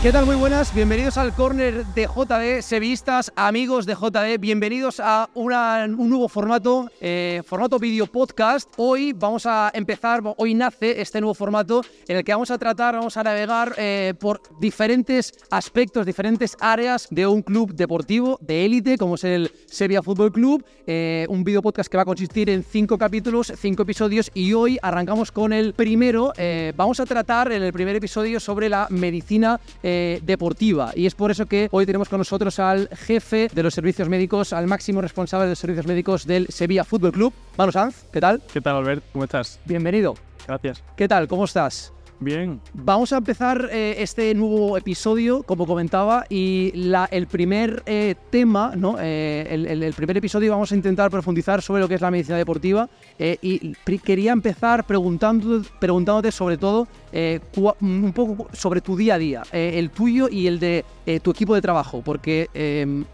¿Qué tal? Muy buenas, bienvenidos al corner de JD, sevistas, amigos de JD, bienvenidos a un nuevo formato, eh, formato video podcast. Hoy vamos a empezar, hoy nace este nuevo formato en el que vamos a tratar, vamos a navegar eh, por diferentes aspectos, diferentes áreas de un club deportivo de élite, como es el Sevilla Fútbol Club. Eh, un video podcast que va a consistir en cinco capítulos, cinco episodios, y hoy arrancamos con el primero. Vamos a tratar en el primer episodio sobre la medicina eh, deportiva, y es por eso que hoy tenemos con nosotros al jefe de los servicios médicos, al máximo responsable de los servicios médicos del Sevilla Fútbol Club, Manu Sanz. ¿Qué tal? ¿Qué tal, Albert? ¿Cómo estás? Bienvenido. Gracias. ¿Qué tal? ¿Cómo estás? Bien. Vamos a empezar eh, este nuevo episodio, como comentaba, y la- el primer eh, tema, ¿no? Eh, el, primer episodio vamos a intentar profundizar sobre lo que es la medicina deportiva y quería empezar preguntando, preguntándote sobre todo cua- un poco sobre tu día a día, el tuyo y el de tu equipo de trabajo, porque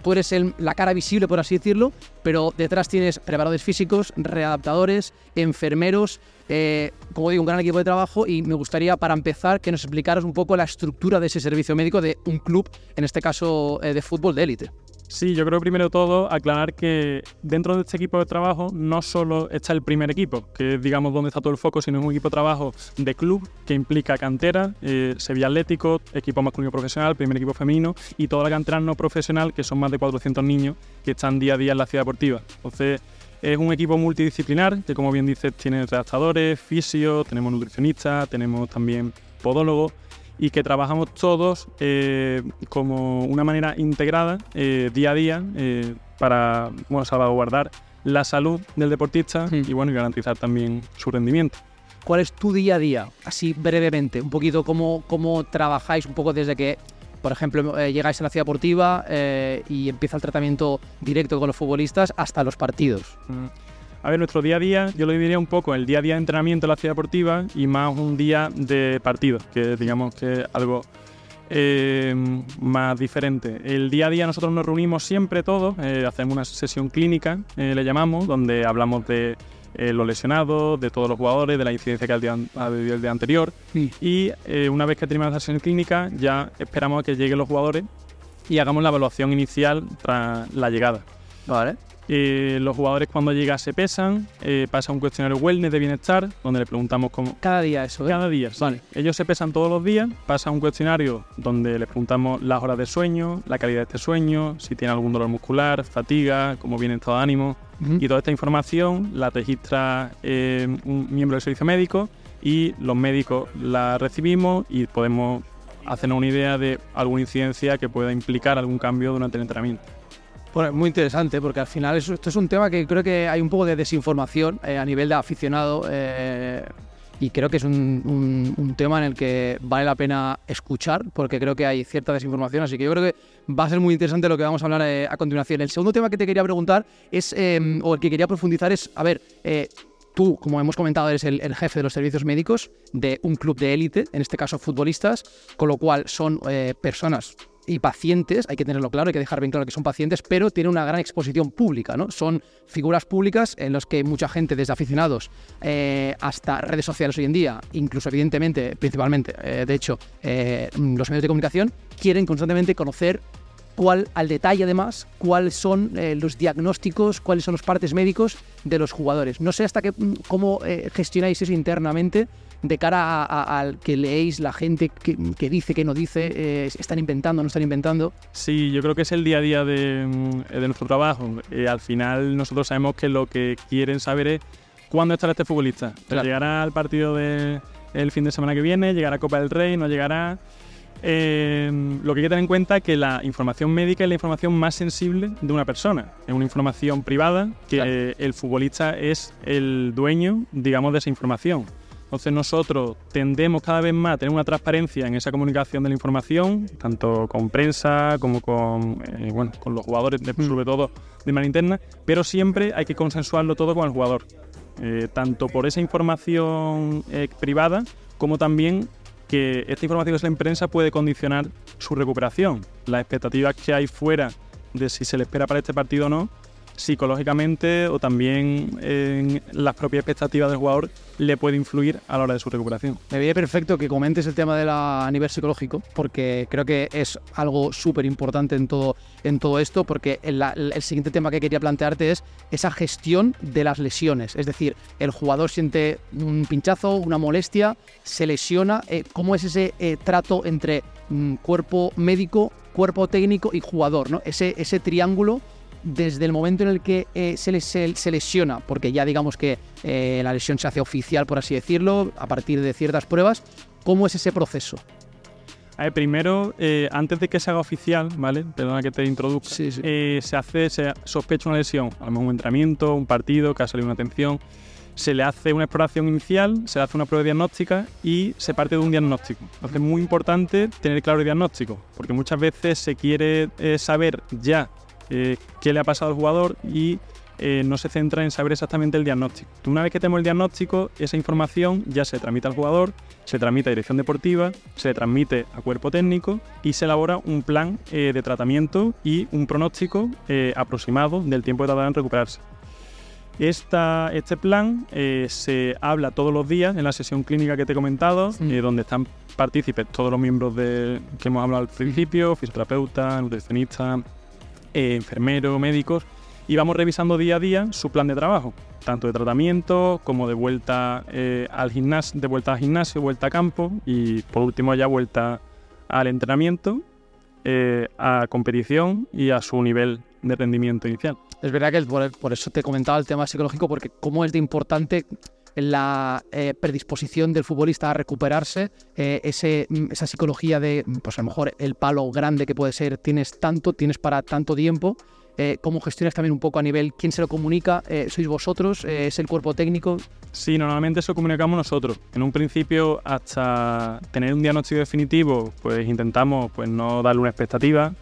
tú eres el- la cara visible, por así decirlo, pero detrás tienes preparadores físicos, readaptadores, enfermeros, eh, como digo, un gran equipo de trabajo y me gustaría, para empezar, que nos explicaras un poco la estructura de ese servicio médico de un club, en este caso eh, de fútbol de élite. Sí, yo creo primero todo aclarar que dentro de este equipo de trabajo no solo está el primer equipo, que es digamos donde está todo el foco, sino es un equipo de trabajo de club que implica cantera, eh, Sevilla Atlético, equipo masculino profesional, primer equipo femenino y toda la cantera no profesional, que son más de 400 niños que están día a día en la ciudad deportiva. Entonces, es un equipo multidisciplinar que, como bien dices, tiene redactadores, fisios, tenemos nutricionistas, tenemos también podólogos y que trabajamos todos eh, como una manera integrada eh, día a día eh, para bueno, salvaguardar la salud del deportista y bueno y garantizar también su rendimiento. ¿Cuál es tu día a día? Así brevemente, un poquito cómo, cómo trabajáis un poco desde que, por ejemplo, eh, llegáis a la ciudad deportiva eh, y empieza el tratamiento directo con los futbolistas hasta los partidos. Mm. A ver, nuestro día a día, yo lo dividiría un poco el día a día de entrenamiento en la ciudad deportiva y más un día de partido, que digamos que es algo eh, más diferente. El día a día nosotros nos reunimos siempre todos, hacemos una sesión clínica, le llamamos, donde hablamos de eh, los lesionados, de todos los jugadores, de la incidencia que ha habido el día anterior. Y eh, una vez que terminamos la sesión clínica, ya esperamos a que lleguen los jugadores y hagamos la evaluación inicial tras la llegada. Vale. Eh, los jugadores cuando llegan se pesan, eh, pasa un cuestionario wellness de bienestar, donde le preguntamos cómo... Cada día eso, ¿eh? Cada día, sí. Vale. Ellos se pesan todos los días, pasa un cuestionario donde les preguntamos las horas de sueño, la calidad de este sueño, si tiene algún dolor muscular, fatiga, cómo viene el estado de ánimo. Y toda esta información la registra eh, un miembro del servicio médico y los médicos la recibimos y podemos hacernos una idea de alguna incidencia que pueda implicar algún cambio durante el entrenamiento. Bueno, muy interesante, porque al final esto es un tema que creo que hay un poco de desinformación eh, a nivel de aficionado eh, y creo que es un, un- tema en el que vale la pena escuchar, porque creo que hay cierta desinformación, así que yo creo que va a ser muy interesante lo que vamos a hablar eh, a continuación. El segundo tema que te quería preguntar es, eh, o el que quería profundizar es, a ver, eh, Tú, como hemos comentado, eres el, el jefe de los servicios médicos de un club de élite, en este caso futbolistas, con lo cual son eh, personas y pacientes, hay que tenerlo claro, hay que dejar bien claro que son pacientes, pero tienen una gran exposición pública, ¿no? Son figuras públicas en las que mucha gente, desde aficionados eh, hasta redes sociales hoy en día, incluso evidentemente, principalmente, eh, de hecho, eh, los medios de comunicación, quieren constantemente conocer cuál, al detalle además, cuáles son los diagnósticos, cuáles son los partes médicos de los jugadores. No sé hasta qué, mm, cómo gestionáis eso internamente de cara al que leéis la gente que, que dice, que no dice, eh, están inventando, no están inventando. Sí, yo creo que es el día a día de, mm, de nuestro trabajo. Eh, al final nosotros sabemos que lo que quieren saber es cuándo estará este futbolista. Claro. ¿Llegará al partido del fin de semana que viene? ¿Llegará a Copa del Rey? ¿No llegará? Eh, lo que hay que tener en cuenta es que la información médica es la información más sensible de una persona. Es una información privada que Claro. el futbolista es el dueño, digamos, de esa información. Entonces nosotros tendemos cada vez más a tener una transparencia en esa comunicación de la información, tanto con prensa como con, eh, bueno, con los jugadores, Mm. sobre todo de manera interna, pero siempre hay que consensuarlo todo con el jugador, Eh, tanto por esa información eh, privada como también que esta información que es la prensa puede condicionar su recuperación. Las expectativas que hay fuera de si se le espera para este partido o no psicológicamente o también en las propias expectativas del jugador le puede influir a la hora de su recuperación. Me viene perfecto que comentes el tema de a nivel psicológico, porque creo que es algo súper importante en todo, en todo esto, porque el, el, siguiente tema que quería plantearte es esa gestión de las lesiones. Es decir, el jugador siente un pinchazo, una molestia, se lesiona. Eh, ¿Cómo es ese eh, trato entre mm, cuerpo médico, cuerpo técnico y jugador? ¿no? Ese, ese triángulo desde el momento en el que eh, se, se, lesiona, porque ya digamos que eh, la lesión se hace oficial, por así decirlo, a partir de ciertas pruebas, ¿cómo es ese proceso? A ver, primero, eh, antes de que se haga oficial, ¿vale? Perdona que te introduzca. se hace, se sospecha una lesión, a lo mejor un entrenamiento, un partido, que ha salido una atención. Se le hace una exploración inicial, se le hace una prueba diagnóstica y se parte de un diagnóstico. Entonces es muy importante tener claro el diagnóstico, porque muchas veces se quiere saber ya eh, qué le ha pasado al jugador y eh, no se centra en saber exactamente el diagnóstico. Una vez que tenemos el diagnóstico, esa información ya se transmite al jugador, se transmite a dirección deportiva, se transmite a cuerpo técnico y se elabora un plan eh, de tratamiento y un pronóstico aproximado del tiempo que tardará en recuperarse. este plan se habla todos los días en la sesión clínica que te he comentado, donde están partícipes todos los miembros de, que hemos hablado al principio, fisioterapeuta, nutricionista, enfermeros, médicos, y vamos revisando día a día su plan de trabajo, tanto de tratamiento como de vuelta eh, al gimnasio, de vuelta al gimnasio, vuelta a campo y por último ya vuelta al entrenamiento, eh, a competición y a su nivel de rendimiento inicial. Es verdad que por, eso te comentaba el tema psicológico, porque cómo es de importante la predisposición del futbolista a recuperarse, ese, esa psicología de, pues a lo mejor el palo grande que puede ser, tienes tanto, tienes para tanto tiempo, eh, cómo gestionas también un poco a nivel quién se lo comunica, eh, sois vosotros, eh, es el cuerpo técnico. Sí, normalmente eso comunicamos nosotros. En un principio, hasta tener un diagnóstico definitivo, pues intentamos pues, no darle una expectativa,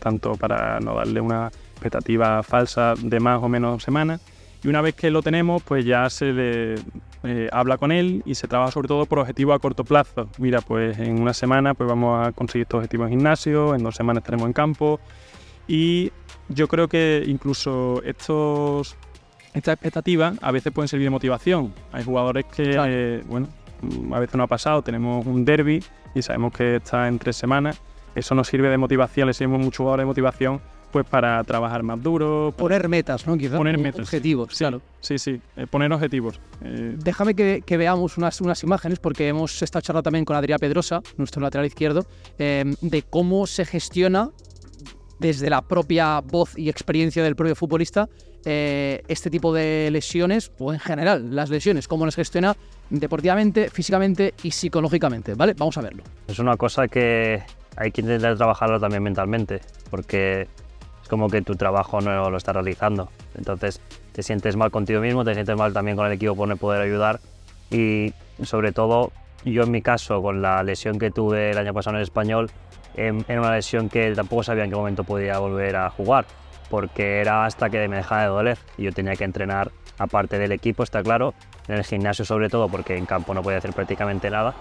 tanto para no darle una expectativa falsa de más o menos semanas. Y una vez que lo tenemos, pues ya se le habla con él y se trabaja sobre todo por objetivos a corto plazo. Mira, pues en una semana pues vamos a conseguir estos objetivos en gimnasio, en dos semanas estaremos en campo y yo creo que incluso estos, estas expectativas a veces pueden servir de motivación. Hay jugadores que, eh, bueno, mm, a veces no ha pasado, tenemos un derby y sabemos que está en tres semanas. Eso nos sirve de motivación, le seguimos mucho jugadores de motivación pues para trabajar más duro. Poner metas, ¿no? Quizás. Poner metas. Objetivos, claro. Sí, sí, eh, poner objetivos. Eh. Déjame que, veamos unas, unas imágenes, porque hemos estado charlando también con Adrián Pedrosa, nuestro lateral izquierdo, de cómo se gestiona desde la propia voz y experiencia del propio futbolista eh, este tipo de lesiones, o en general las lesiones, cómo las gestiona deportivamente, físicamente y psicológicamente, ¿vale? Vamos a verlo. Es una cosa que hay que intentar trabajarlo también mentalmente, porque como que tu trabajo no lo estás realizando. Entonces te sientes mal contigo mismo, te sientes mal también con el equipo por no poder ayudar y sobre todo yo en mi caso con la lesión que tuve el año pasado en el español en, una lesión que tampoco sabía en qué momento podía volver a jugar, porque era hasta que me dejaba de doler y yo tenía que entrenar aparte del equipo, está claro, en el gimnasio sobre todo, porque en campo no podía hacer prácticamente nada.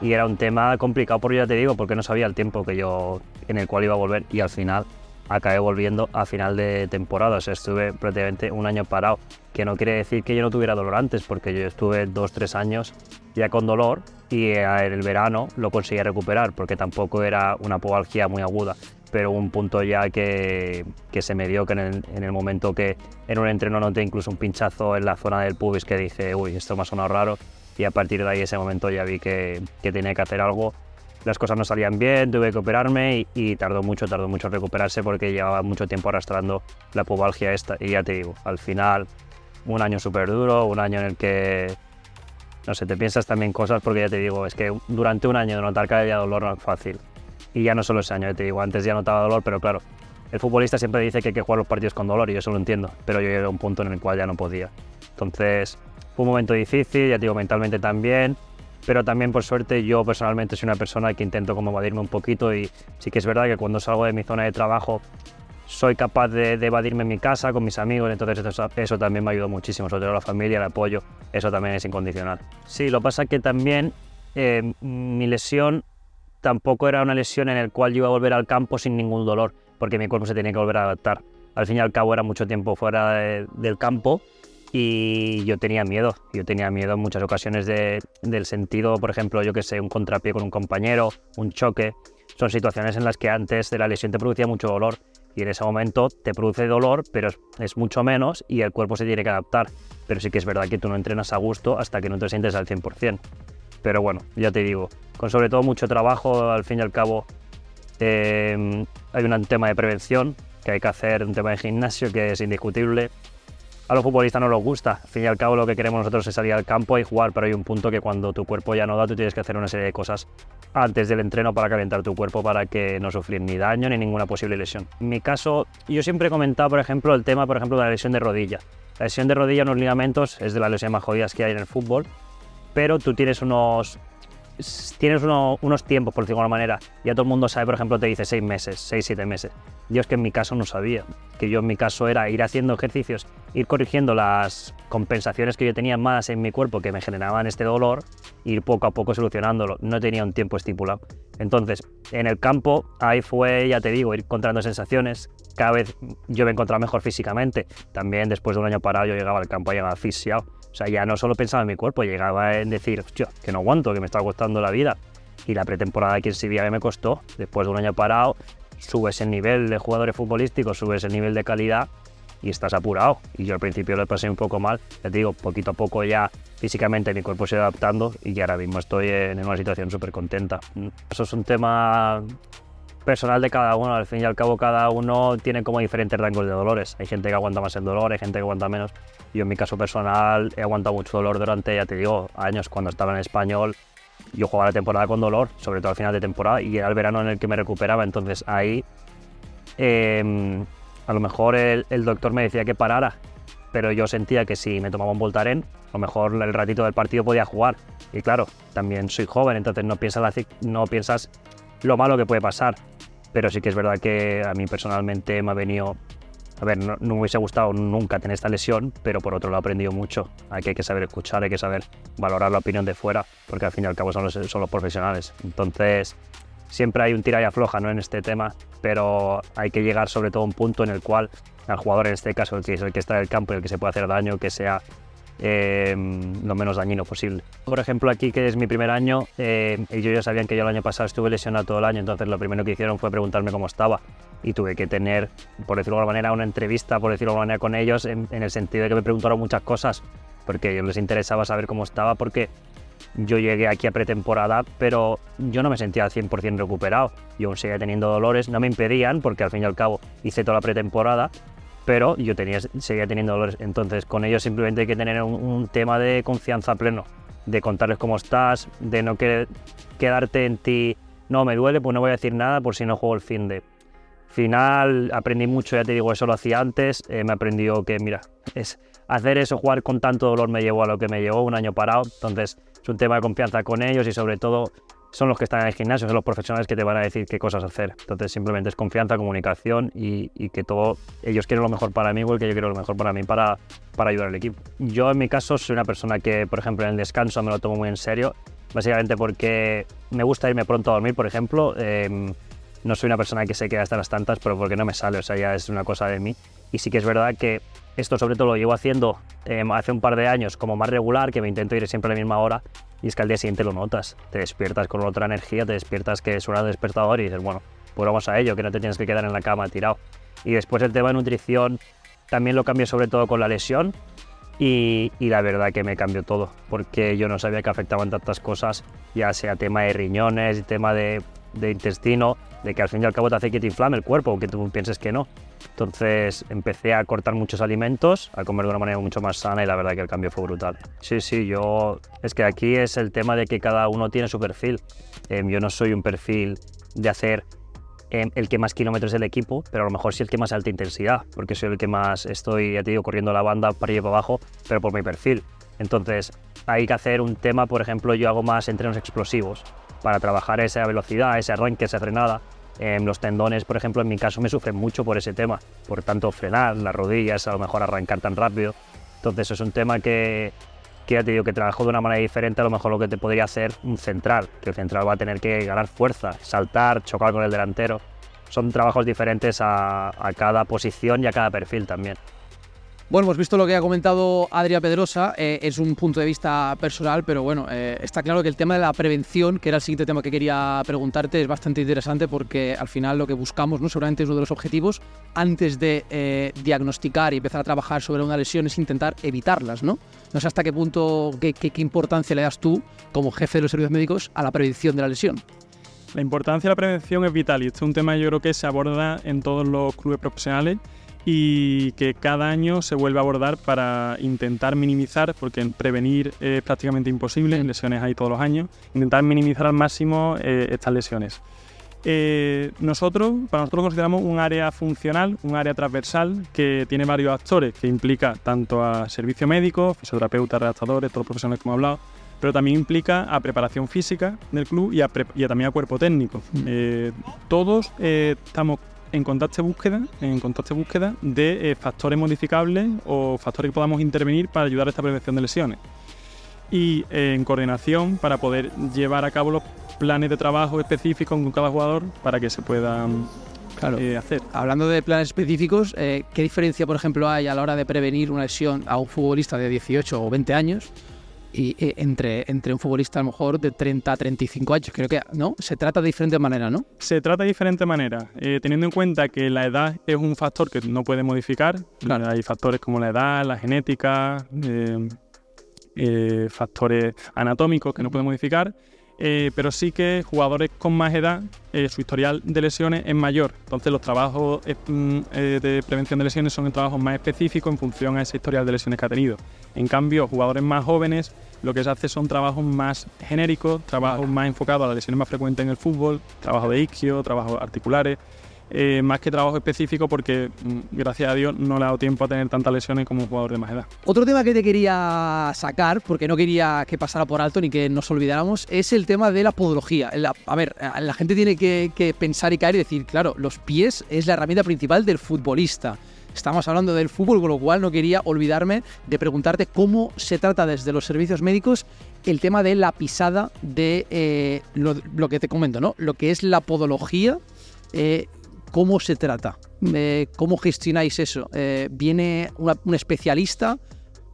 Y era un tema complicado, por ya te digo, porque no sabía el tiempo que yo, en el cual iba a volver y al final acabé volviendo a final de temporada. O sea, estuve prácticamente un año parado, que no quiere decir que yo no tuviera dolor antes, porque yo estuve dos, tres años ya con dolor y en el verano lo conseguí recuperar, porque tampoco era una pubalgia muy aguda, pero un punto ya que, se me dio que en el, en el, momento que en un entreno noté incluso un pinchazo en la zona del pubis que dije, uy, esto me ha sonado raro, y a partir de ahí ese momento ya vi que, que tenía que hacer algo las cosas no salían bien, tuve que operarme y, tardó mucho, tardó mucho en recuperarse porque llevaba mucho tiempo arrastrando la pubalgia esta. Y ya te digo, al final, un año súper duro, un año en el que, no sé, te piensas también cosas porque ya te digo, es que durante un año de notar que había dolor no es fácil. Y ya no solo ese año, ya te digo, antes ya notaba dolor, pero claro, el futbolista siempre dice que hay que jugar los partidos con dolor y yo eso lo entiendo, pero yo llegué a un punto en el cual ya no podía. Entonces, fue un momento difícil, ya te digo, mentalmente también, pero también por suerte yo personalmente soy una persona que intento como evadirme un poquito y sí que es verdad que cuando salgo de mi zona de trabajo soy capaz de, evadirme en mi casa con mis amigos, entonces eso, también me ayudó muchísimo, sobre todo la familia, el apoyo, eso también es incondicional. Sí, lo pasa que también eh, mi lesión tampoco era una lesión en la cual yo iba a volver al campo sin ningún dolor, porque mi cuerpo se tenía que volver a adaptar al fin y al cabo era mucho tiempo fuera del campo y yo tenía miedo, yo tenía miedo en muchas ocasiones del sentido, por ejemplo, yo que sé, un contrapié con un compañero, un choque, son situaciones en las que antes de la lesión te producía mucho dolor y en ese momento te produce dolor, pero es, mucho menos y el cuerpo se tiene que adaptar. Pero sí que es verdad que tú no entrenas a gusto hasta que no te sientes al 100%. Pero bueno, ya te digo, con sobre todo mucho trabajo, al fin y al cabo eh, hay un tema de prevención que hay que hacer, un tema de gimnasio que es indiscutible a los futbolistas no les gusta. Al fin y al cabo lo que queremos nosotros es salir al campo y jugar, pero hay un punto que cuando tu cuerpo ya no da, tú tienes que hacer una serie de cosas antes del entreno para calentar tu cuerpo para que no sufrir ni daño ni ninguna posible lesión. En mi caso, yo siempre he comentado, por ejemplo, el tema, por ejemplo, de la lesión de rodilla. La lesión de rodilla en los ligamentos es de las lesiones más jodidas que hay en el fútbol, pero tú tienes unos tienes unos tiempos, por decirlo de alguna manera. Ya todo el mundo sabe, por ejemplo, te dice seis meses, seis, siete meses. Yo es que en mi caso no sabía. Que yo en mi caso era ir haciendo ejercicios, ir corrigiendo las compensaciones que yo tenía más en mi cuerpo que me generaban este dolor, ir poco a poco solucionándolo. No tenía un tiempo estipulado. Entonces, en el campo, ahí fue, ya te digo, ir encontrando sensaciones. Cada vez yo me encontraba mejor físicamente. También después de un año parado, yo llegaba al campo, llegaba asfixiado o sea, ya no solo pensaba en mi cuerpo, llegaba en decir, hostia, que no aguanto, que me está costando la vida. Y la pretemporada aquí en Sevilla me costó, después de un año parado, subes el nivel de jugadores futbolísticos, subes el nivel de calidad y estás apurado. Y yo al principio lo pasé un poco mal, ya te digo, poquito a poco ya físicamente mi cuerpo se va adaptando y ahora mismo estoy en una situación súper contenta. Eso es un tema personal de cada uno. Al fin y al cabo, cada uno tiene como diferentes rangos de dolores. Hay gente que aguanta más el dolor, hay gente que aguanta menos. Yo en mi caso personal he aguantado mucho dolor durante, ya te digo, años cuando estaba en español. Yo jugaba la temporada con dolor, sobre todo al final de temporada, y era el verano en el que me recuperaba. Entonces ahí em, a lo mejor el, doctor me decía que parara, pero yo sentía que si me tomaba un Voltaren, a lo mejor el ratito del partido podía jugar. Y claro, también soy joven, entonces no piensas, no piensas lo malo que puede pasar. Pero sí que es verdad que a mí personalmente me ha venido... A ver, no, me hubiese gustado nunca tener esta lesión, pero por otro lado he aprendido mucho. Hay que, saber escuchar, hay que saber valorar la opinión de fuera, porque al fin y al cabo son los, profesionales. Entonces, siempre hay un tira y afloja ¿no? en este tema, pero hay que llegar sobre todo a un punto en el cual al jugador, en este caso, el que el que está en el campo y el que se puede hacer daño, que sea eh, lo menos dañino posible. Por ejemplo, aquí que es mi primer año, eh, ellos ya sabían que yo el año pasado estuve lesionado todo el año, entonces lo primero que hicieron fue preguntarme cómo estaba y tuve que tener, por decirlo de alguna manera, una entrevista, por decirlo de alguna manera, con ellos en, el sentido de que me preguntaron muchas cosas, porque a ellos les interesaba saber cómo estaba, porque yo llegué aquí a pretemporada, pero yo no me sentía al 100% recuperado. Yo aún seguía teniendo dolores, no me impedían, porque al fin y al cabo hice toda la pretemporada, pero yo tenía, seguía teniendo dolores. Entonces, con ellos simplemente hay que tener un, tema de confianza pleno, de contarles cómo estás, de no quedarte en ti, no me duele, pues no voy a decir nada por si no juego el fin de. Final, aprendí mucho, ya te digo, eso lo hacía antes, eh, me aprendió que, mira, es hacer eso, jugar con tanto dolor me llevó a lo que me llevó, un año parado, entonces es un tema de confianza con ellos y sobre todo son los que están en el gimnasio, son los profesionales que te van a decir qué cosas hacer. Entonces simplemente es confianza, comunicación y, que todo, ellos quieren lo mejor para mí, igual que yo quiero lo mejor para mí para, para ayudar al equipo. Yo en mi caso soy una persona que, por ejemplo, en el descanso me lo tomo muy en serio, básicamente porque me gusta irme pronto a dormir, por ejemplo. Em, no soy una persona que se queda hasta las tantas, pero porque no me sale, o sea, ya es una cosa de mí. Y sí que es verdad que esto sobre todo lo llevo haciendo em, hace un par de años como más regular, que me intento ir siempre a la misma hora y es que al día siguiente lo notas. Te despiertas con otra energía, te despiertas que suena el despertador y dices, bueno, pues vamos a ello, que no te tienes que quedar en la cama tirado. Y después el tema de nutrición también lo cambié sobre todo con la lesión y, y, la verdad que me cambió todo, porque yo no sabía que afectaban tantas cosas, ya sea tema de riñones, tema de, de intestino, de que al fin y al cabo te hace que te inflame el cuerpo, aunque tú pienses que no. Entonces empecé a cortar muchos alimentos, a comer de una manera mucho más sana y la verdad que el cambio fue brutal. Sí, sí, yo... Es que aquí es el tema de que cada uno tiene su perfil. Em, yo no soy un perfil de hacer em, el que más kilómetros del equipo, pero a lo mejor sí el que más alta intensidad, porque soy el que más estoy, ya te digo, corriendo la banda para y para abajo, pero por mi perfil. Entonces hay que hacer un tema, por ejemplo, yo hago más entrenos explosivos para trabajar esa velocidad, ese arranque, esa frenada los tendones, por ejemplo, en mi caso me sufren mucho por ese tema, por tanto frenar, las rodillas, a lo mejor arrancar tan rápido. Entonces es un tema que, que ya te digo que trabajo de una manera diferente a lo mejor lo que te podría hacer un central, que el central va a tener que ganar fuerza, saltar, chocar con el delantero. son trabajos diferentes a cada posición y a cada perfil también. Bueno, hemos visto lo que ha comentado Adria Pedrosa, eh, es un punto de vista personal, pero bueno, eh, está claro que el tema de la prevención, que era el siguiente tema que quería preguntarte, es bastante interesante porque al final lo que buscamos, ¿no? seguramente es uno de los objetivos, antes de eh, diagnosticar y empezar a trabajar sobre una lesión, es intentar evitarlas, ¿no? No sé hasta qué punto, qué, qué, qué importancia le das tú, como jefe de los servicios médicos, a la prevención de la lesión. La importancia de la prevención es vital y este es un tema yo creo que se aborda en todos los clubes profesionales y que cada año se vuelve a abordar para intentar minimizar, porque prevenir es prácticamente imposible, lesiones hay todos los años, intentar minimizar al máximo eh, estas lesiones. Eh, nosotros, para nosotros consideramos un área funcional, un área transversal que tiene varios actores, que implica tanto a servicio médico, fisioterapeutas, redactadores, todos los profesionales como he hablado, pero también implica a preparación física del club y, a y a también a cuerpo técnico. Eh, todos eh, estamos en constante búsqueda, en búsqueda de eh, factores modificables o factores que podamos intervenir para ayudar a esta prevención de lesiones. Y eh, en coordinación para poder llevar a cabo los planes de trabajo específicos con cada jugador para que se puedan Claro. eh, hacer. Hablando de planes específicos, ¿qué diferencia, por ejemplo, hay a la hora de prevenir una lesión a un futbolista de 18 o 20 años y eh, entre, entre un futbolista a lo mejor de 30 a 35 años? Creo que no, se trata de diferente manera, ¿no? Se trata de diferentes maneras, eh, teniendo en cuenta que la edad es un factor que no puede modificar. Claro. Hay factores como la edad, la genética, eh, eh, factores anatómicos que no pueden modificar. Eh, pero sí que jugadores con más edad, eh, su historial de lesiones es mayor. Entonces los trabajos eh, mm, de prevención de lesiones son trabajos más específicos en función a ese historial de lesiones que ha tenido. En cambio, jugadores más jóvenes, lo que se hace son trabajos más genéricos, trabajos más enfocados a las lesiones más frecuentes en el fútbol, trabajo de isquio, trabajos articulares, eh, más que trabajo específico porque, mm, gracias a Dios, no le ha dado tiempo a tener tantas lesiones como un jugador de más edad. Otro tema que te quería sacar, porque no quería que pasara por alto ni que nos olvidáramos, es el tema de la podología. A ver, la gente tiene que, pensar y caer y decir, claro, los pies es la herramienta principal del futbolista. Estamos hablando del fútbol, con lo cual no quería olvidarme de preguntarte cómo se trata desde los servicios médicos el tema de la pisada de eh, lo, lo que te comento, ¿no? Lo que es la podología, eh, ¿cómo se trata? Eh, ¿Cómo gestionáis eso? Eh, ¿Viene una- un especialista?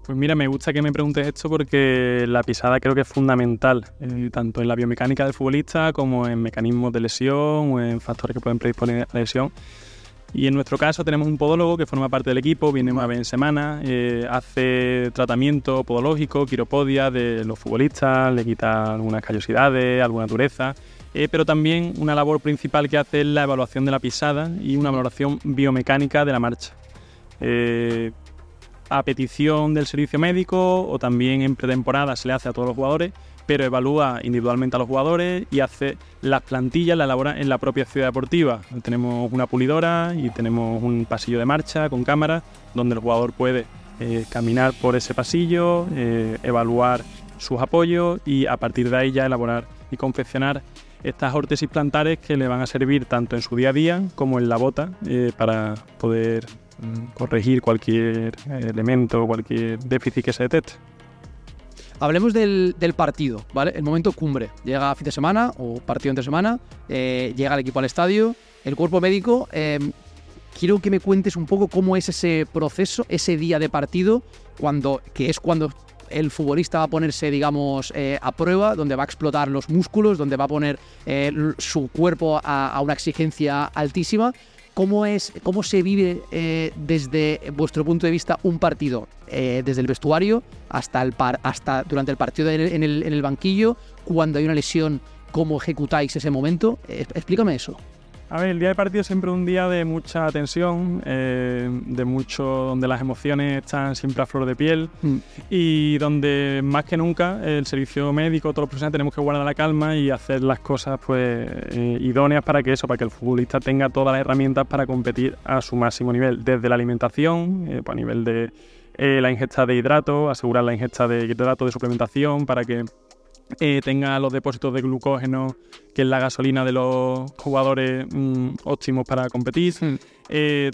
Pues mira, me gusta que me preguntes esto porque la pisada creo que es fundamental, eh, tanto en la biomecánica del futbolista como en mecanismos de lesión o en factores que pueden predisponer a la lesión. Y en nuestro caso tenemos un podólogo que forma parte del equipo, viene una vez en semana, eh, hace tratamiento podológico, quiropodia de los futbolistas, le quita algunas callosidades, alguna dureza, eh, pero también una labor principal que hace es la evaluación de la pisada y una valoración biomecánica de la marcha. Eh, a petición del servicio médico o también en pretemporada se le hace a todos los jugadores, pero evalúa individualmente a los jugadores y hace las plantillas, la elabora en la propia ciudad deportiva. Tenemos una pulidora y tenemos un pasillo de marcha con cámaras donde el jugador puede eh, caminar por ese pasillo, evaluar sus apoyos y a partir de ahí ya elaborar y confeccionar estas órtesis plantares que le van a servir tanto en su día a día como en la bota eh, para poder mm, corregir cualquier elemento, cualquier déficit que se detecte. Hablemos del, partido, ¿vale? El momento cumbre. Llega fin de semana o partido entre semana, eh, llega el equipo al estadio, el cuerpo médico. eh, quiero que me cuentes un poco cómo es ese proceso, ese día de partido, cuando, que es cuando el futbolista va a ponerse, digamos, eh, a prueba, donde va a explotar los músculos, donde va a poner eh, su cuerpo a, una exigencia altísima. ¿Cómo, es, cómo se vive eh, desde vuestro punto de vista un partido? Desde el vestuario hasta, el par, hasta durante el partido en el, en el- banquillo, cuando hay una lesión, ¿cómo ejecutáis ese momento? Explícame eso. A ver, el día de partido es siempre un día de mucha tensión, eh, de mucho, donde las emociones están siempre a flor de piel Mm. y donde más que nunca el servicio médico, todos los profesionales tenemos que guardar la calma y hacer las cosas pues eh, idóneas para que eso, para que el futbolista tenga todas las herramientas para competir a su máximo nivel, desde la alimentación, eh, pues, a nivel de la ingesta de hidratos, asegurar la ingesta de hidratos de suplementación para que eh, tenga los depósitos de glucógeno, que es la gasolina de los jugadores mm, óptimos para competir, Mm. eh,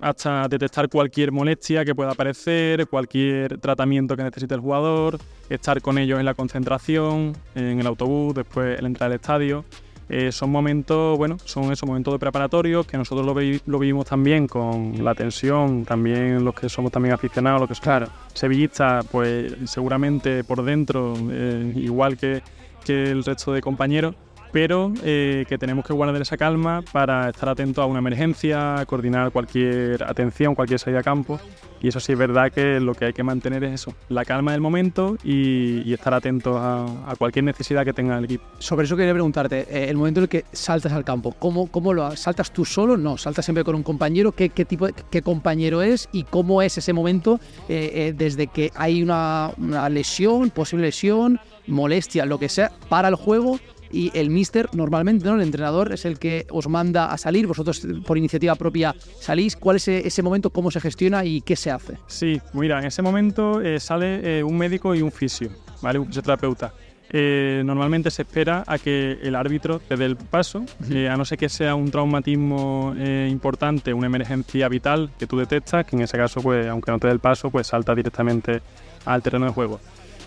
hasta detectar cualquier molestia que pueda aparecer, cualquier tratamiento que necesite el jugador, estar con ellos en la concentración, en el autobús, después el entrar al estadio. Eh, son momentos, bueno, son esos momentos de preparatorio que nosotros lo, lo, vivimos también con la tensión, también los que somos también aficionados, los que son claro. sevillistas, pues seguramente por dentro, eh, igual que, que el resto de compañeros, pero eh, que tenemos que guardar esa calma para estar atentos a una emergencia, coordinar cualquier atención, cualquier salida a campo. Y eso sí es verdad que lo que hay que mantener es eso, la calma del momento y, estar atentos a, cualquier necesidad que tenga el equipo. Sobre eso quería preguntarte, eh, el momento en el que saltas al campo, ¿cómo, cómo lo saltas tú solo? No, saltas siempre con un compañero. ¿Qué, qué tipo qué compañero es y cómo es ese momento eh, desde que hay una, una lesión, posible lesión, molestia, lo que sea, para el juego y el mister normalmente, ¿no? El entrenador es el que os manda a salir, vosotros por iniciativa propia salís. ¿Cuál es ese momento, cómo se gestiona y qué se hace? Sí, mira, en ese momento eh, sale eh, un médico y un fisio, ¿vale? Un fisioterapeuta. Eh, normalmente se espera a que el árbitro te dé el paso, a no ser que sea un traumatismo importante, una emergencia vital que tú detectas, que en ese caso, pues, aunque no te dé el paso, pues salta directamente al terreno de juego.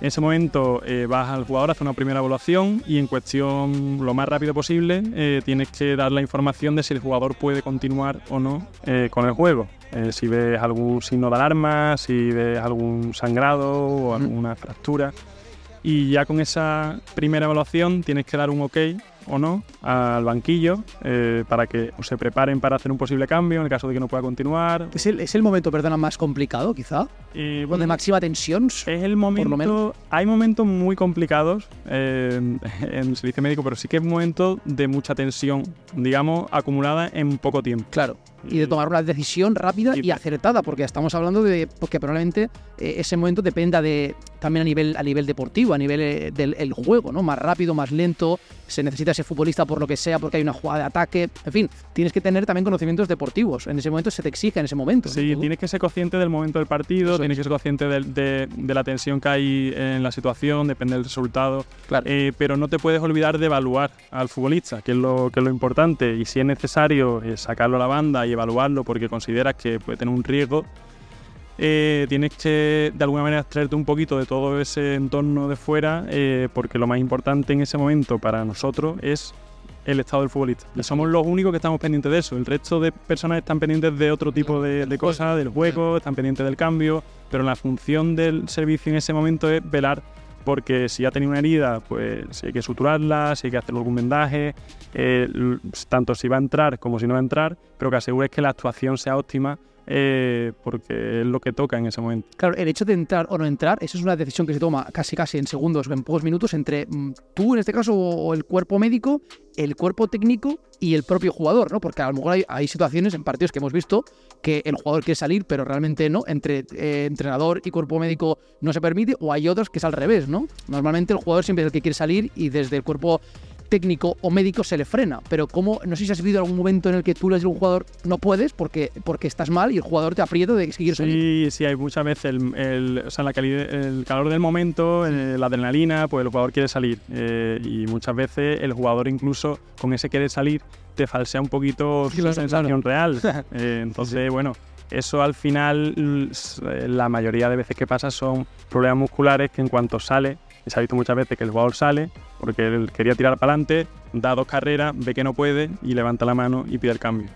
En ese momento eh, vas al jugador, hace una primera evaluación y en cuestión lo más rápido posible eh, tienes que dar la información de si el jugador puede continuar o no eh, con el juego. si ves algún signo de alarma, si ves algún sangrado o alguna fractura. Y ya con esa primera evaluación tienes que dar un ok o no al banquillo eh, para que se preparen para hacer un posible cambio en el caso de que no pueda continuar. ¿Es el, es el momento, perdona, más complicado quizá? Eh, ¿De máxima tensión? Es el momento... Hay momentos muy complicados eh, en el servicio médico, pero sí que es un momento de mucha tensión, digamos, acumulada en poco tiempo. Claro y de tomar una decisión rápida y, acertada, porque estamos hablando de porque probablemente eh, ese momento dependa de también a nivel a nivel deportivo, a nivel eh, del juego, ¿no? Más rápido, más lento, se necesita ese futbolista por lo que sea, porque hay una jugada de ataque, en fin, tienes que tener también conocimientos deportivos. En ese momento se te exige en ese momento. Sí, tienes que ser consciente del momento del partido, tienes que ser consciente de, la tensión que hay en la situación, depende del resultado, claro. Eh, pero no te puedes olvidar de evaluar al futbolista, que es lo que es lo importante, y si es necesario sacarlo a la banda y evaluarlo porque consideras que puede tener un riesgo, eh, tienes que de alguna manera extraerte un poquito de todo ese entorno de fuera, eh, porque lo más importante en ese momento para nosotros es el estado del futbolista. Somos los únicos que estamos pendientes de eso. El resto de personas están pendientes de otro tipo de, de cosas, del juego, están pendientes del cambio, pero la función del servicio en ese momento es velar porque si ha tenido una herida, pues si hay que suturarla, si hay que hacer algún vendaje, eh, tanto si va a entrar como si no va a entrar, pero que asegures que la actuación sea óptima eh, porque es lo que toca en ese momento. Claro, el hecho de entrar o no entrar, eso es una decisión que se toma casi casi en segundos, en pocos minutos, entre mm, tú en este caso o el cuerpo médico, el cuerpo técnico y el propio jugador, ¿no? Porque a lo mejor hay, situaciones en partidos que hemos visto que el jugador quiere salir, pero realmente no, entre eh, entrenador y cuerpo médico no se permite, o hay otros que es al revés, ¿no? Normalmente el jugador siempre es el que quiere salir y desde el cuerpo técnico o médico se le frena. Pero como no sé si has vivido algún momento en el que tú le dices a un jugador no puedes porque, porque estás mal y el jugador te aprieta de que quieres salir. Sí, sí, hay muchas veces el, o sea, la el calor del momento, la adrenalina, pues el jugador quiere salir. Eh, y muchas veces el jugador incluso con ese quiere salir te falsea un poquito su sensación real. Eh, entonces, bueno, eso al final la mayoría de veces que pasa son problemas musculares que en cuanto sale se ha visto muchas veces que el jugador sale porque él quería tirar para adelante, da dos carreras, ve que no puede y levanta la mano y pide el cambio.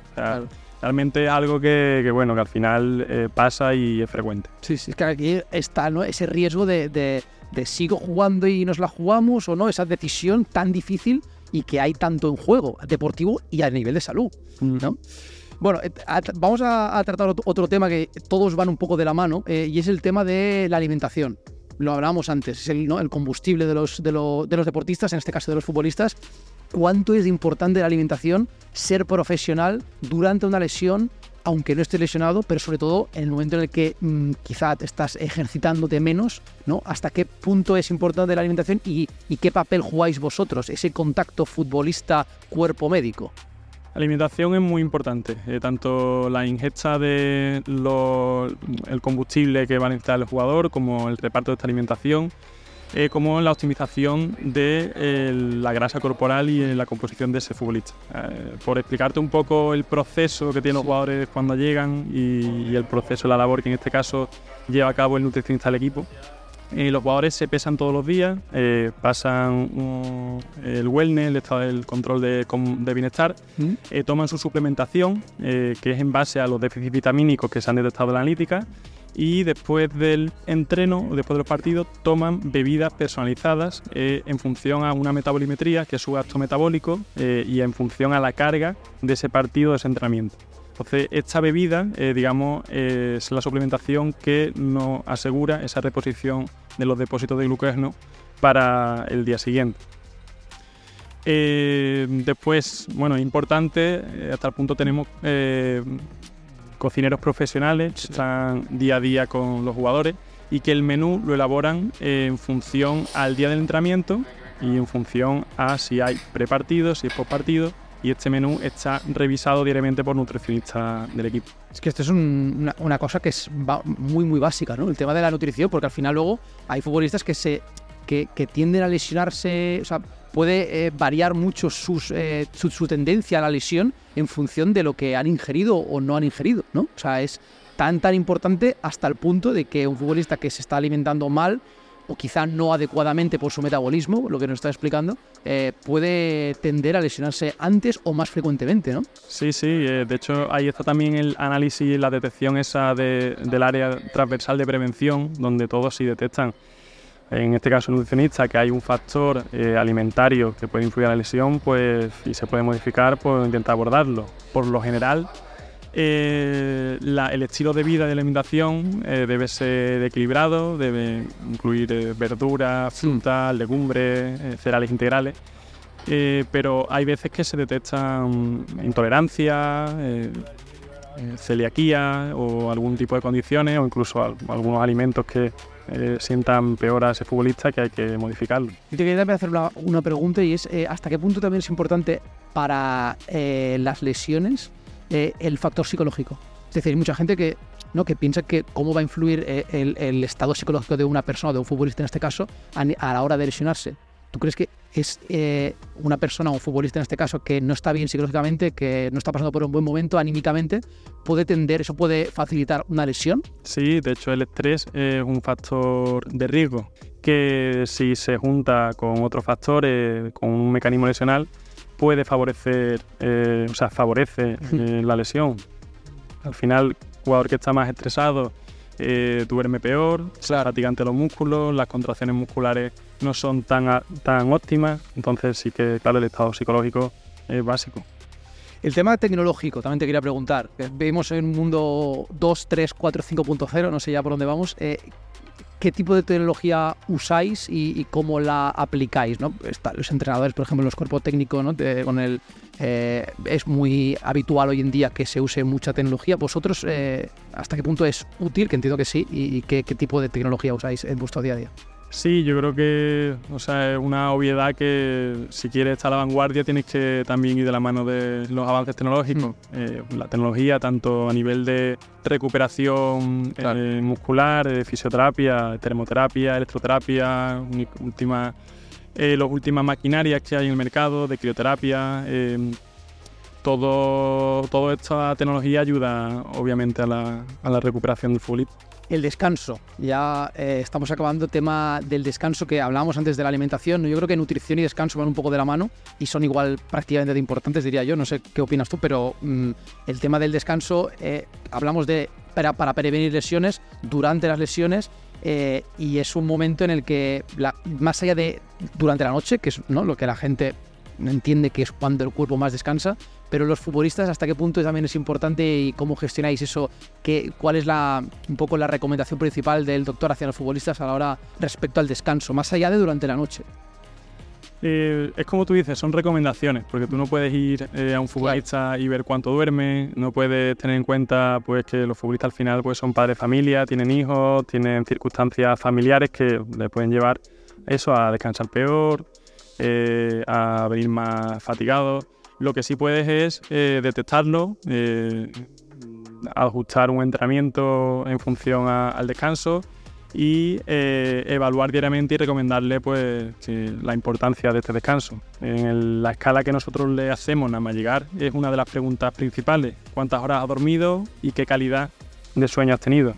Realmente es algo que, bueno, que al final eh, pasa y es frecuente. Sí, sí, es que aquí está ¿no? ese riesgo de, sigo jugando y nos la jugamos o no, esa decisión tan difícil y que hay tanto en juego deportivo y a nivel de salud, ¿no? Bueno, vamos a, tratar otro tema que todos van un poco de la mano eh, y es el tema de la alimentación lo hablábamos antes, es el, ¿no? el combustible de los, de, de los deportistas, en este caso de los futbolistas. ¿Cuánto es importante la alimentación, ser profesional durante una lesión, aunque no estés lesionado, pero sobre todo en el momento en el que mm, quizá te estás ejercitándote menos, ¿no? ¿Hasta qué punto es importante la alimentación y, y qué papel jugáis vosotros, ese contacto futbolista-cuerpo médico? Alimentación es muy importante, eh, tanto la ingesta de el combustible que va a necesitar el jugador como el reparto de esta alimentación, eh, como la optimización de eh, la grasa corporal y la composición de ese futbolista. por explicarte un poco el proceso que tienen los jugadores cuando llegan y, y, el proceso, la labor que en este caso lleva a cabo el nutricionista del equipo. Eh, los jugadores se pesan todos los días, eh, pasan el wellness, el estado control de, de bienestar, ¿Mm? eh, toman su suplementación, eh, que es en base a los déficits vitamínicos que se han detectado en la analítica, y después del entreno o después de los partidos toman bebidas personalizadas en función a una metabolimetría, que es su gasto metabólico, y en función a la carga de ese partido, de ese entrenamiento. Entonces, esta bebida, eh, digamos, es la suplementación que nos asegura esa reposición de los depósitos de glucógeno para el día siguiente. Eh, después, bueno, importante, eh, hasta el punto tenemos eh, cocineros profesionales que están día a día con los jugadores y que el menú lo elaboran en función al día del entrenamiento y en función a si hay prepartido, si es postpartido y este menú está revisado diariamente por nutricionistas del equipo. Es que esto es un- una, cosa que es muy, muy básica, ¿no? El tema de la nutrición, porque al final luego hay futbolistas que se que tienden a lesionarse, o sea, puede eh, variar mucho sus, eh, su, su tendencia a la lesión en función de lo que han ingerido o no han ingerido, ¿no? O sea, es tan, tan importante hasta el punto de que un futbolista que se está alimentando mal o quizá no adecuadamente por su metabolismo, lo que nos está explicando, eh, puede tender a lesionarse antes o más frecuentemente, ¿no? Sí, sí, eh, de hecho ahí está también el análisis la detección esa de- del área transversal de prevención, donde todos sí detectan, en este caso el nutricionista, que hay un factor eh, alimentario que puede influir en la lesión, pues y se puede modificar, pues intenta abordarlo. Por lo general, eh, la- el estilo de vida de la alimentación eh, debe ser equilibrado, debe incluir eh, verduras, frutas, legumbres, cereales integrales. Pero hay veces que se detectan intolerancia, eh, celiaquía o algún tipo de condiciones o incluso al- algunos alimentos que eh, sientan peor a ese futbolista que hay que modificarlo. Yo te quería también hacer una, una pregunta y es eh, hasta qué punto también es importante para eh, las lesiones eh, el factor psicológico. Es decir, hay mucha gente que, ¿no? que piensa que cómo va a influir eh, el, estado psicológico de una persona, de un futbolista en este caso, a, a la hora de lesionarse. ¿Tú crees que es eh, una persona un futbolista en este caso que no está bien psicológicamente, que no está pasando por un buen momento anímicamente, puede tender, eso puede facilitar una lesión? Sí, de hecho el estrés es un factor de riesgo que si se junta con otros factores, con un mecanismo lesional, puede favorecer, eh, o sea, favorece eh, la lesión. Al final, jugador que está más estresado eh, duerme peor, se fatigante los músculos, las contracciones musculares no son tan, tan óptimas, entonces sí que, claro, el estado psicológico es básico. El tema tecnológico, también te quería preguntar. Vivimos en un mundo 2, 3, 4, 5.0, no sé ya por dónde vamos. Eh, ¿Qué tipo de tecnología usáis y, y cómo la aplicáis? ¿no? Los entrenadores, por ejemplo, en los cuerpos técnicos, ¿no? Con el, eh, es muy habitual hoy en día que se use mucha tecnología. ¿Vosotros eh, hasta qué punto es útil? Que entiendo que sí. ¿Y, qué tipo de tecnología usáis en vuestro día a día? Sí, yo creo que o sea, es una obviedad que si quieres estar a la vanguardia tienes que también ir de la mano de los avances tecnológicos. Eh, la tecnología, tanto a nivel de recuperación Claro. eh, muscular, de fisioterapia, termoterapia, electroterapia, última, eh, las últimas maquinarias que hay en el mercado, de crioterapia. eh, todo, toda esta tecnología ayuda obviamente a la, a la recuperación del futbolista. El descanso. Ya eh, estamos acabando el tema del descanso que hablábamos antes de la alimentación. Yo creo que nutrición y descanso van un poco de la mano y son igual prácticamente de importantes, diría yo. No sé qué opinas tú, pero mm, el tema del descanso, eh, hablamos de para, prevenir lesiones durante las lesiones eh, y es un momento en el que, la- más allá de durante la noche, que es ¿no? lo que la gente entiende que es cuando el cuerpo más descansa, pero los futbolistas hasta qué punto también es importante y cómo gestionáis eso, ¿Qué, cuál es la un poco la recomendación principal del doctor hacia los futbolistas a la hora respecto al descanso, más allá de durante la noche. Eh, es como tú dices, son recomendaciones, porque tú no puedes ir eh, a un futbolista y ver cuánto duerme, no puedes tener en cuenta pues que los futbolistas al final pues son padres de familia, tienen hijos, tienen circunstancias familiares que le pueden llevar eso a descansar peor, eh, a venir más fatigados. Lo que sí puedes es eh, detectarlo, eh, ajustar un entrenamiento en función al descanso y eh, evaluar diariamente y recomendarle pues la importancia de este descanso. En la escala que nosotros le hacemos nada más llegar es una de las preguntas principales. ¿Cuántas horas has dormido y qué calidad de sueño has tenido?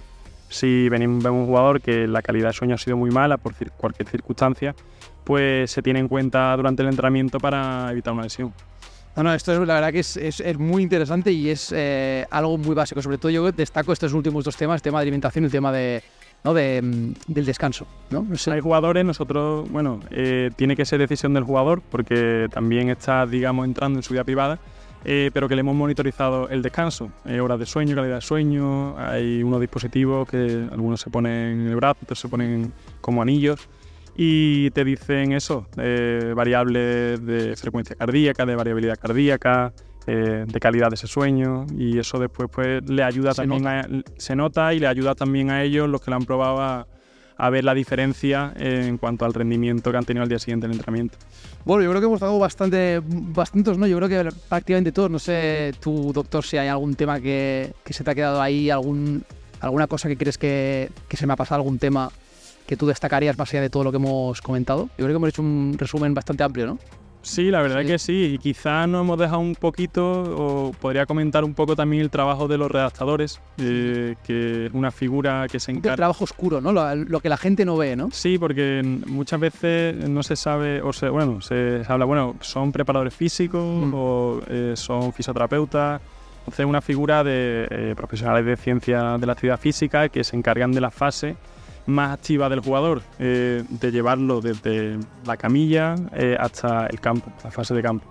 Si venimos, vemos un jugador que la calidad de sueño ha sido muy mala por cualquier circunstancia, pues se tiene en cuenta durante el entrenamiento para evitar una lesión. No, no, esto es la verdad que es, es, muy interesante y es eh, algo muy básico. Sobre todo yo destaco estos últimos dos temas, el tema de alimentación y el tema de, ¿no? de, mm, del descanso. ¿no? Hay jugadores, nosotros, bueno, eh, tiene que ser decisión del jugador porque también está, digamos, entrando en su vida privada. Eh, pero que le hemos monitorizado el descanso, horas de sueño, calidad de sueño, hay unos dispositivos que algunos se ponen en el brazo, otros se ponen como anillos, y te dicen eso, eh, variables de frecuencia cardíaca, de variabilidad cardíaca, eh, de calidad de ese sueño y eso después pues le ayuda también A, se nota y le ayuda también a ellos los que lo han probado a, a ver la diferencia en cuanto al rendimiento que han tenido al día siguiente en el entrenamiento. Bueno, yo creo que hemos dado bastante, bastantes, ¿no? Yo creo que prácticamente todos. No sé, tú, doctor, si hay algún tema que, que se te ha quedado ahí, algún, alguna cosa que crees que, que se me ha pasado, algún tema que tú destacarías más allá de todo lo que hemos comentado? Yo creo que hemos hecho un resumen bastante amplio, ¿no? Sí, la verdad que sí. Y quizás nos hemos dejado un poquito, o podría comentar un poco también el trabajo de los redactadores, eh, que es una figura que se encarga. El trabajo oscuro, ¿no? Lo, que la gente no ve, ¿no? Sí, porque muchas veces no se sabe, o se, bueno, se, habla, bueno, son preparadores físicos mm. o eh, son fisioterapeutas. Entonces, una figura de eh, profesionales de ciencia de la actividad física que se encargan de la fase más activa del jugador, eh, de llevarlo desde la camilla eh, hasta el campo, la fase de campo.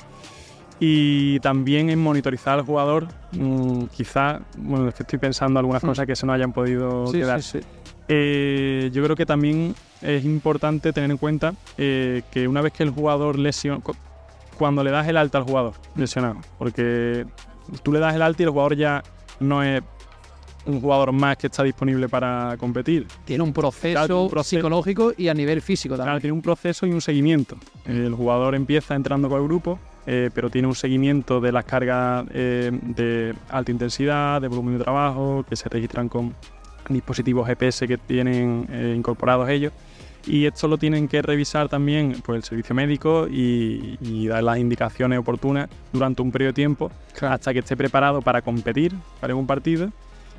Y también en monitorizar al jugador, mm, quizá, bueno, es que estoy pensando algunas mm. cosas que se nos hayan podido quedar. Eh, yo creo que también es importante tener en cuenta que una vez que el jugador lesiona, cuando le das el alta al jugador lesionado, porque tú le das el alta y el jugador ya no es un jugador más que está disponible para competir. Tiene un proceso, psicológico y a nivel físico también. Claro, tiene un proceso y un seguimiento. El jugador empieza entrando con el grupo, eh, pero tiene un seguimiento de las cargas eh, de alta intensidad, de volumen de trabajo, que se registran con dispositivos GPS que tienen eh, incorporados ellos. Y esto lo tienen que revisar también pues, el servicio médico y, dar las indicaciones oportunas durante un periodo de tiempo hasta que esté preparado para competir para un partido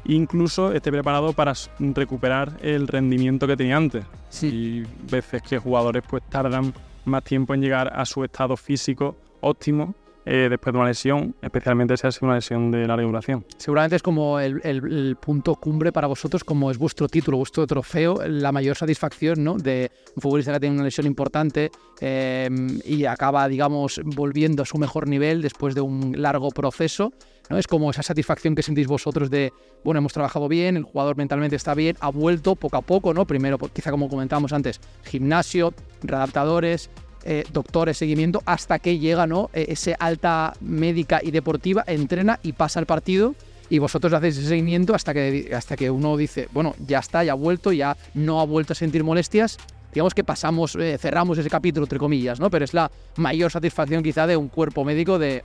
incluso esté preparado para recuperar el rendimiento que tenía antes. Sí. Y veces que jugadores pues tardan más tiempo en llegar a su estado físico óptimo eh, después de una lesión, especialmente si ha sido una lesión de larga duración. Seguramente es como el, punto cumbre para vosotros, como es vuestro título, vuestro trofeo, la mayor satisfacción ¿no? de un futbolista que tiene una lesión importante eh, y acaba, digamos, volviendo a su mejor nivel después de un largo proceso ¿no? Es como esa satisfacción que sentís vosotros de, bueno, hemos trabajado bien, el jugador mentalmente está bien, ha vuelto poco a poco, ¿no? Primero, quizá como comentábamos antes, gimnasio, readaptadores, eh, doctores, seguimiento, hasta que llega, ¿no? E, ese alta médica y deportiva, entrena y pasa el partido y vosotros hacéis ese seguimiento hasta que, hasta que uno dice, bueno, ya está, ya ha vuelto, ya no ha vuelto a sentir molestias. Digamos que pasamos, eh, cerramos ese capítulo, entre comillas, ¿no? Pero es la mayor satisfacción quizá de un cuerpo médico de,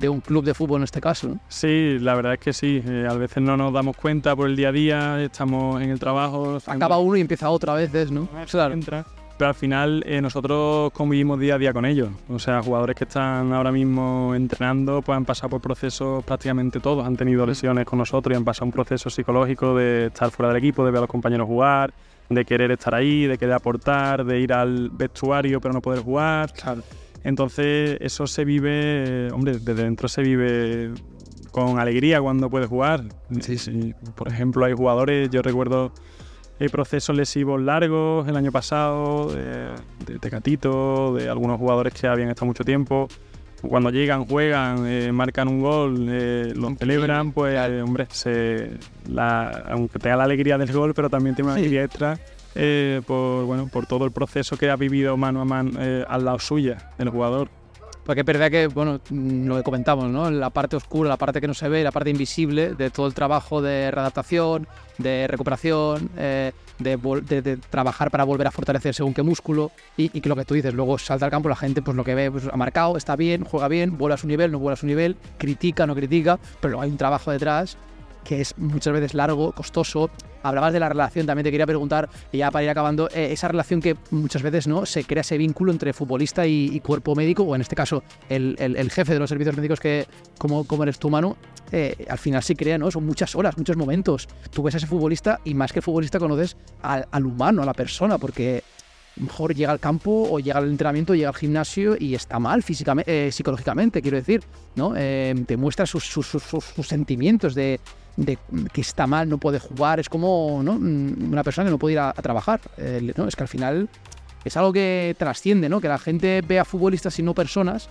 de un club de fútbol en este caso. Sí, la verdad es que sí. Eh, a veces no nos damos cuenta por el día a día, estamos en el trabajo. Acaba uno y empieza otra vez, ¿no? Claro. Pero al final eh, nosotros convivimos día a día con ellos. O sea, jugadores que están ahora mismo entrenando, pues han pasado por procesos prácticamente todos, han tenido lesiones con nosotros y han pasado un proceso psicológico de estar fuera del equipo, de ver a los compañeros jugar, de querer estar ahí, de querer aportar, de ir al vestuario pero no poder jugar. Claro. Entonces eso se vive, hombre, desde dentro se vive con alegría cuando puedes jugar. Sí, sí. Por ejemplo, hay jugadores, yo recuerdo hay procesos lesivos largos el año pasado, de, Tecatito, de algunos jugadores que habían estado mucho tiempo. Cuando llegan, juegan, eh, marcan un gol, eh, lo celebran, pues, hombre, se, aunque tenga la alegría del gol, pero también tiene una alegría extra eh, por, bueno, por todo el proceso que ha vivido mano a mano eh, al lado suya, el jugador. Porque es verdad que, bueno, mm, lo que comentamos, ¿no? La parte oscura, la parte que no se ve, la parte invisible de todo el trabajo de readaptación, de recuperación, eh, de, trabajar para volver a fortalecer según qué músculo y, que lo que tú dices, luego salta al campo, la gente pues lo que ve, pues ha marcado, está bien, juega bien, vuelve a su nivel, no vuelve a su nivel, critica, no critica, pero hay un trabajo detrás que es muchas veces largo, costoso. Hablabas de la relación, también te quería preguntar, ya para ir acabando, eh, esa relación que muchas veces no se crea ese vínculo entre futbolista y, cuerpo médico, o en este caso el, jefe de los servicios médicos que, como, como eres tú, Manu, eh, al final sí crea, ¿no? Son muchas horas, muchos momentos. Tú ves a ese futbolista y más que futbolista conoces al, al humano, a la persona, porque mejor llega al campo o llega al entrenamiento, llega al gimnasio y está mal físicamente, eh, psicológicamente, quiero decir, ¿no? Eh, te muestra sus, sentimientos de, que está mal, no puede jugar, es como ¿no? Mm, una persona que no puede ir a, trabajar, eh, ¿no? Es que al final es algo que trasciende, ¿no? Que la gente vea futbolistas y no personas,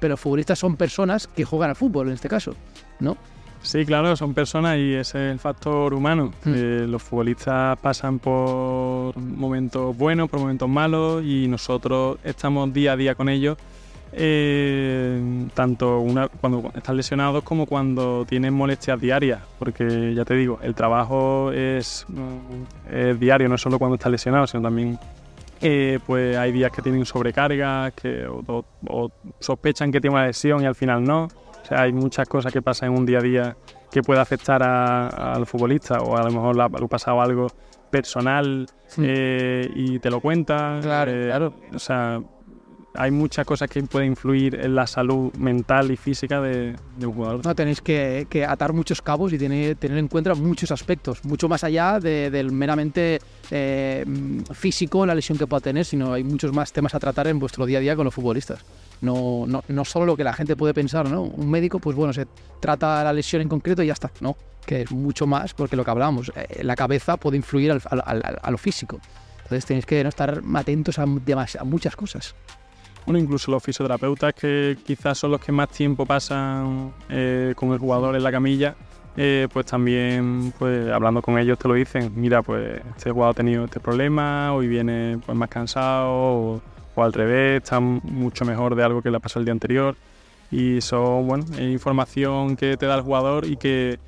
pero futbolistas son personas que juegan al fútbol en este caso, ¿no? Sí, claro, son personas y ese es el factor humano. Hmm. Eh, los futbolistas pasan por momentos buenos, por momentos malos y nosotros estamos día a día con ellos, eh, tanto una, cuando están lesionados como cuando tienen molestias diarias, porque ya te digo, el trabajo es, diario, no solo cuando están lesionados, sino también eh, pues hay días que tienen sobrecargas que, o sospechan que tienen una lesión y al final no. O sea, hay muchas cosas que pasan en un día a día que puede afectar al futbolista o a lo mejor le ha pasado algo personal eh, y te lo cuenta. Claro, eh, claro. O sea, hay muchas cosas que pueden influir en la salud mental y física de, un jugador. No, tenéis que, atar muchos cabos y tener, tener en cuenta muchos aspectos, mucho más allá del meramente eh, físico, la lesión que pueda tener, sino hay muchos más temas a tratar en vuestro día a día con los futbolistas no, no, no solo lo que la gente puede pensar, ¿no? Un médico, pues bueno, se trata la lesión en concreto y ya está, no, que es mucho más porque lo que hablábamos, eh, la cabeza puede influir al, a lo físico. Entonces tenéis que ¿no? estar atentos a, a, muchas cosas. Bueno, incluso los fisioterapeutas que quizás son los que más tiempo pasan eh, con el jugador en la camilla, eh, pues también pues hablando con ellos te lo dicen, mira, pues este jugador ha tenido este problema, hoy viene pues más cansado, o, al revés, está mucho mejor de algo que le pasó el día anterior. Y eso, bueno, información que te da el jugador y que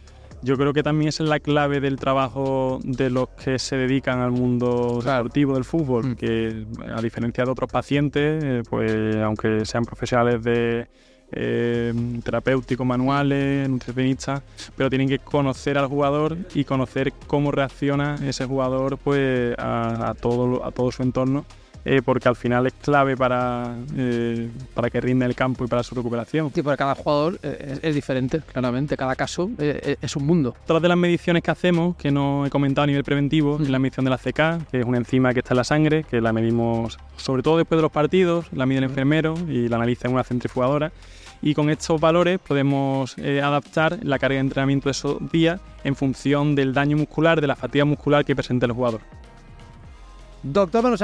yo creo que también es la clave del trabajo de los que se dedican al mundo deportivo del fútbol, mm. que a diferencia de otros pacientes, eh, pues aunque sean profesionales de eh, terapéuticos, manuales, nutricionistas, pero tienen que conocer al jugador y conocer cómo reacciona ese jugador pues a, todo, a todo su entorno eh, porque al final es clave para, eh, para que rinda el campo y para su recuperación. Sí, porque cada jugador eh, es, diferente, claramente, cada caso es un mundo. Todas de las mediciones que hacemos, que no he comentado a nivel preventivo, es la medición de la CK, que es una enzima que está en la sangre, que la medimos sobre todo después de los partidos, la mide el enfermero y la analiza en una centrifugadora y con estos valores podemos adaptar la carga de entrenamiento de esos días en función del daño muscular, de la fatiga muscular que presente el jugador. Doctor Manu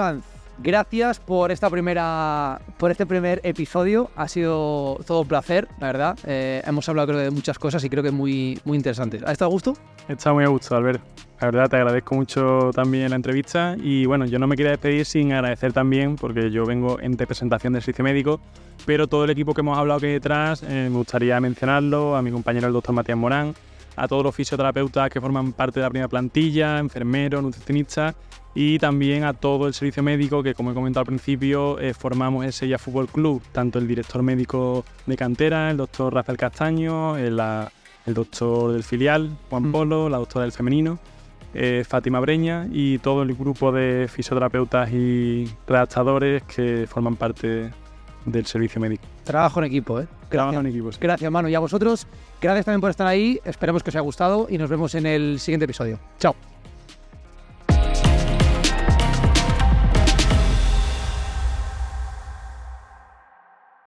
Gracias por esta primera, por este primer episodio. Ha sido todo un placer, la verdad. Eh, hemos hablado creo de muchas cosas y creo que muy, muy interesantes. ¿Ha estado a gusto? Está muy a gusto, Albert. La verdad te agradezco mucho también la entrevista y bueno, yo no me quería despedir sin agradecer también porque yo vengo en representación del servicio médico, pero todo el equipo que hemos hablado aquí detrás eh, me gustaría mencionarlo, a mi compañero el doctor Matías Morán, a todos los fisioterapeutas que forman parte de la primera plantilla, enfermeros, nutricionistas y también a todo el servicio médico que, como he comentado al principio, eh, formamos ese ya Fútbol Club, tanto el director médico de cantera, el doctor Rafael Castaño, el, el doctor del filial, Juan mm. Polo, la doctora del femenino, eh, Fátima Breña y todo el grupo de fisioterapeutas y redactadores que forman parte del servicio médico. Trabajo en equipo, ¿eh? Trabajo en equipo. Gracias, Manu. Y a vosotros, gracias también por estar ahí. Esperemos que os haya gustado y nos vemos en el siguiente episodio. Chao.